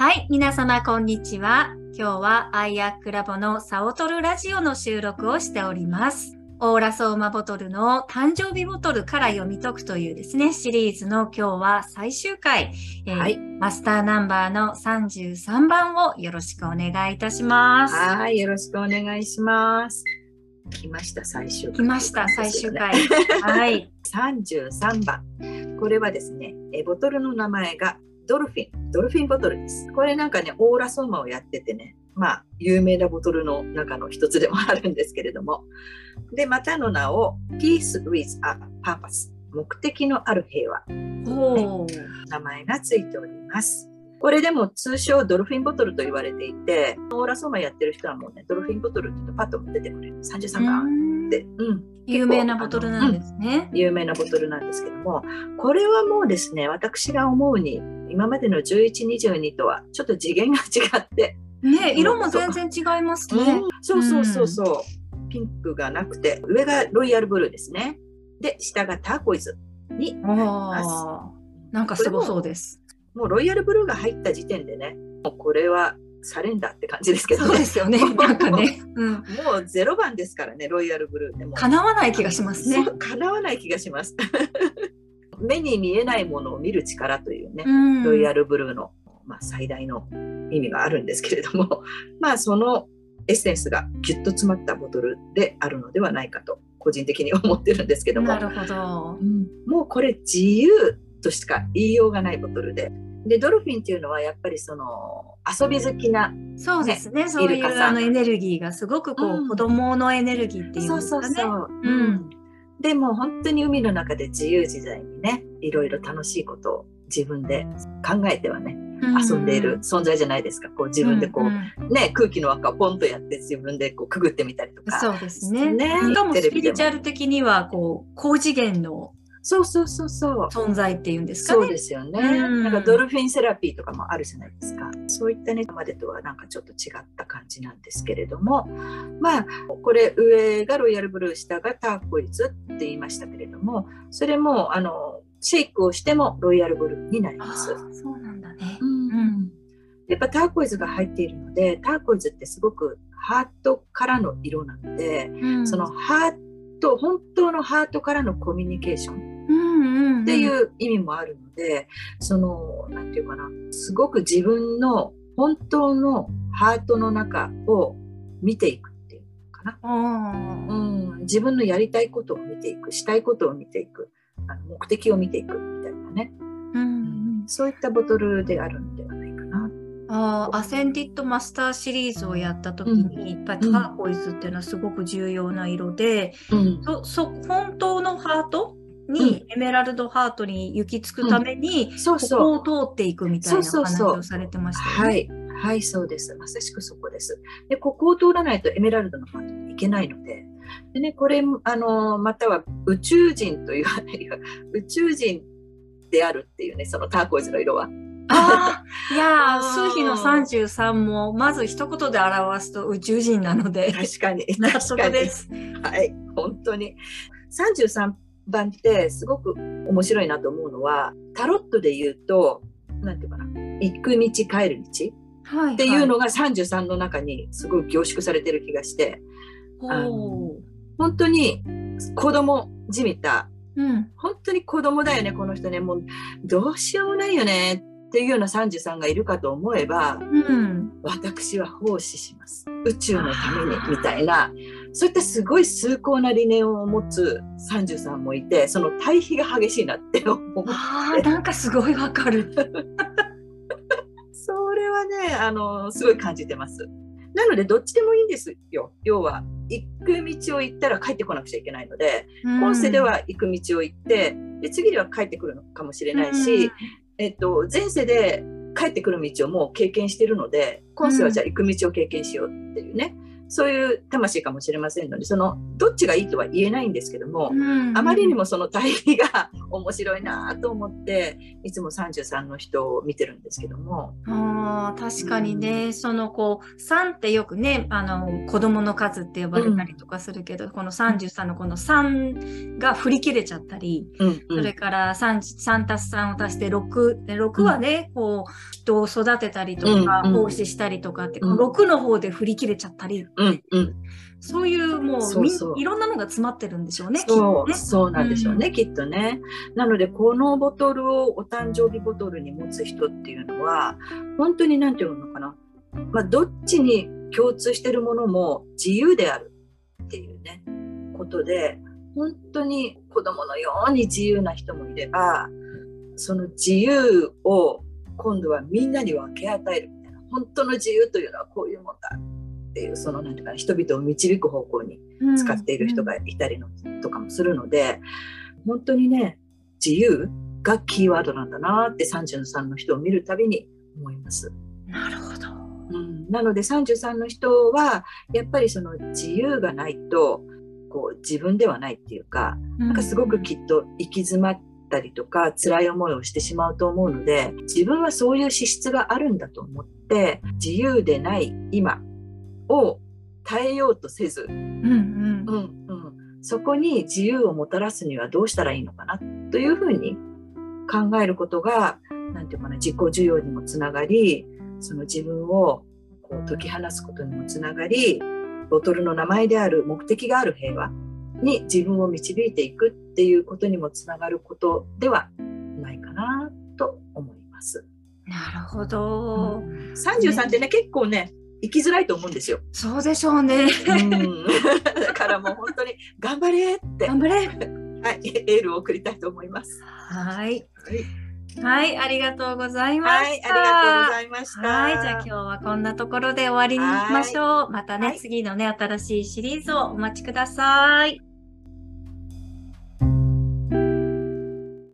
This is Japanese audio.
はい、皆様こんにちは。今日はアイアックラボのサオトルラジオの収録をしております。オーラソーマボトルの誕生日ボトルから読み解くというですね、シリーズの今日は最終回、えーはいマスターナンバーの33番をよろしくお願いいたします。はい、よろしくお願いします。来ました、最終回。来ました、最終回。はい。33番。これはですね、えボトルの名前がドルフィン、ドルフィンボトルです。これなんかね、オーラソーマをやっててね、まあ、有名なボトルの中の一つでもあるんですけれども。で、またの名を Peace with a Purpose、目的のある平和。おー名前がついております。これでも通称ドルフィンボトルと言われていて、オーラソーマやってる人はもうね、ドルフィンボトルって言うとパッと出てくれる。33番って、うん、有名なボトルなんですね。有名なボトルなんですけども、これはもうですね、私が思うに、今までの11、22とはちょっと次元が違って、ね、色も全然違いますね。そうそうそうそう、ピンクがなくて、上がロイヤルブルーですね。で、下がターコイズになります。なんかすごそうです。もうロイヤルブルーが入った時点でね、もうこれはサレンダーって感じですけどねそうで。すよね。なんかね。うん。もうゼロ番ですからね、ロイヤルブルーでも。叶わない気がしますね叶わない気がします。目に見えないものを見る力というね、うんロイヤルブルーの、まあ、最大の意味があるんですけれども、まあそのエッセンスがぎゅっと詰まったボトルであるのではないかと個人的に思ってるんですけどもな、るほどう。んもうこれ自由としか言いようがないボトルで。でドルフィンっていうのはやっぱりその遊び好きなそうですね。そういうイルカさん。あのエネルギーがすごくこう、うん。子供のエネルギーっていうんですかね。ううん。でも本当に海の中で自由自在にねいろいろ楽しいことを自分で考えてはね遊んでいる存在じゃないですか。こう自分でこう、んんね空気の輪っかをポンとやって自分でこうくぐってみたりとか。そうですね。ね。しかも。スピリチュアル的にはこう高次元のそうそうそうそう。存在っていうんですかそうね。ですよね、うん。なんかドルフィンセラピーとかもあるじゃないですか。そういったね今までとはなんかちょっと違った感じなんですけれども。まあこれ上がロイヤルブルー下がターコイズって言いましたけれどもそれもあのシェイクをしてもロイヤルブルーになりあます。ーそうなんだね。うん。やっぱターコイズが入っているのでターコイズってすごくハートからの色なので、うん。そのハート本当のハートからのコミュニケーションうんうんうんっていう意味もあるので、そのなんていうかなすごく自分の本当のハートの中を見ていくっていうのかな、うん、自分のやりたいことを見ていくしたいことを見ていく。あの目的を見ていくみたいなね、うんうん。そういったボトルであるのではないかな。あーアセンディットマスターシリーズをやった時に、やっぱりターコイズっていうのはすごく重要な色で、うん。そそ本当のハートに、エメラルドハートに行き着くために、そうこそうこを通っていくみたいな話をされてましたよね。はい、はい、そうです。まさしくそこです。で、ここを通らないとエメラルドのハートに行けないので、でね、これ、あの、または宇宙人といよ、宇宙人であるっていうね、そのターコイズの色は。ああ、いやー、数比の33も、まず一言で表すと宇宙人なので、確かに。納確かに。得です。はい、本当に。33番ってすごく面白いなと思うのは、タロットで言うと、なんていうかな、行く道、帰る道はい、っていうのが33の中にすごい凝縮されてる気がして、本当に子供じみたううん。本当に子供だよねこの人ねもうどうしようもないよねっていうような33がいるかと思えばうん。私は奉仕します宇宙のためにみたいなそういったすごい崇高な理念を持つ33もいてその対比が激しいなって思うああ、なんかすごいわかる。それはねあのすごい感じてます。なのでどっちでもいいんですよ。要は行く道を行ったら帰ってこなくちゃいけないので今世では行く道を行ってで次では帰ってくるのかもしれないし、えっと、前世で帰ってくる道をもう経験してるので今世はじゃあ行く道を経験しようっていうね、そういう魂かもしれませんのでそのどっちがいいとは言えないんですけども、うん、あまりにもその対比が面白いなと思っていつも33の人を見てるんですけども。ああ確かにね、そのこう3ってよくねあの子供の数って呼ばれたりとかするけど、うん、この33のこの3が振り切れちゃったり、うんうん、それから 3, 3たす3を足して6で6はね、うん、こう人を育てたりとか、奉仕したりとかって、この6の方で振り切れちゃったり、うんうん、そういうもういろんなのが詰まってるんでしょうね。そう、ね、そうなんでしょうね、きっとね。なのでこのボトルをお誕生日ボトルに持つ人っていうのは本当に何て言うのかな、まあ、どっちに共通してるものも自由であるっていうねことで本当に子供のように自由な人もいればその自由を今度はみんなに分け与えるみたいな本当の自由というのはこういうもんだっていうそのなんていうか人々を導く方向に使っている人がいたりの、とかもするので本当にね自由がキーワードなんだなって33の人を見るたびに思います。なるほど。うん、なので33の人はやっぱりその自由がないとこう自分ではないっていうか、なんかすごくきっと行き詰まったりとか辛い思いをしてしまうと思うので自分はそういう資質があるんだと思って自由でない今を耐えようとせず、うんうん。うんうん、そこに自由をもたらすにはどうしたらいいのかな？というふうに考えることが何て言うかな自己需要にもつながりその自分をこう解き放つことにもつながりボトルの名前である目的がある平和に自分を導いていくっていうことにもつながることではないかなと思います。なるほど。うん、33ってね、ね、結構ね生きづらいと思うんですよ。そうでしょうね。うん、だからもう本当に頑張れって頑張れはい、エールを送りたいと思います。はい。はい、ありがとうございました。はい、ありがとうございました。はい、じゃあ今日はこんなところで終わりにしましょう。またね、次のね、新しいシリーズをお待ちください。